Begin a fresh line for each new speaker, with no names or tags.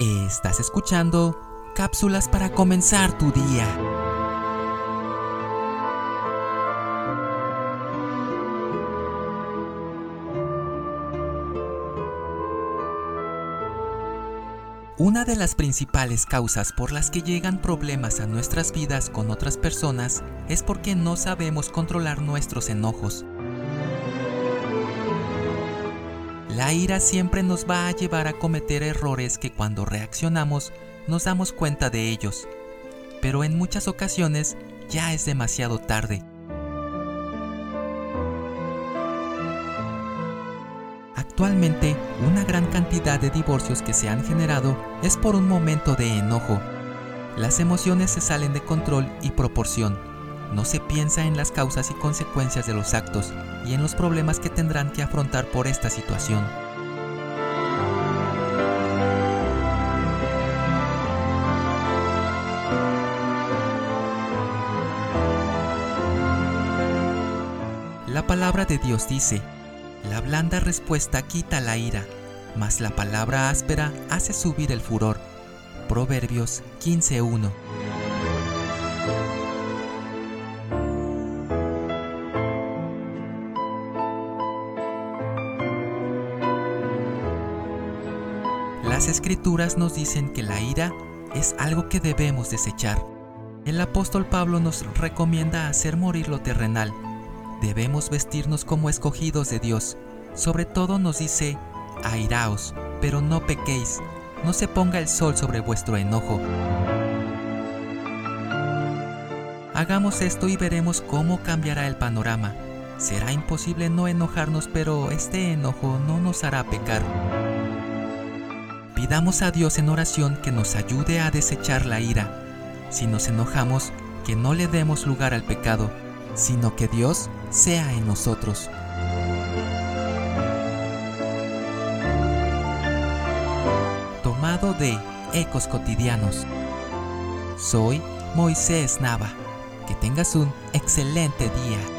Estás escuchando cápsulas para comenzar tu día. Una de las principales causas por las que llegan problemas a nuestras vidas con otras personas es porque no sabemos controlar nuestros enojos. La ira siempre nos va a llevar a cometer errores que cuando reaccionamos nos damos cuenta de ellos, pero en muchas ocasiones ya es demasiado tarde. Actualmente, una gran cantidad de divorcios que se han generado es por un momento de enojo. Las emociones se salen de control y proporción. No se piensa en las causas y consecuencias de los actos y en los problemas que tendrán que afrontar por esta situación. La palabra de Dios dice, la blanda respuesta quita la ira, mas la palabra áspera hace subir el furor. Proverbios 15.1 Las escrituras nos dicen que la ira es algo que debemos desechar. El apóstol Pablo nos recomienda hacer morir lo terrenal. Debemos vestirnos como escogidos de Dios. Sobre todo nos dice, airaos, pero no pequéis, no se ponga el sol sobre vuestro enojo. Hagamos esto y veremos cómo cambiará el panorama. Será imposible no enojarnos, pero este enojo no nos hará pecar. Pidamos a Dios en oración que nos ayude a desechar la ira. Si nos enojamos, que no le demos lugar al pecado, sino que Dios sea en nosotros. Tomado de Ecos Cotidianos. Soy Moisés Nava. Que tengas un excelente día.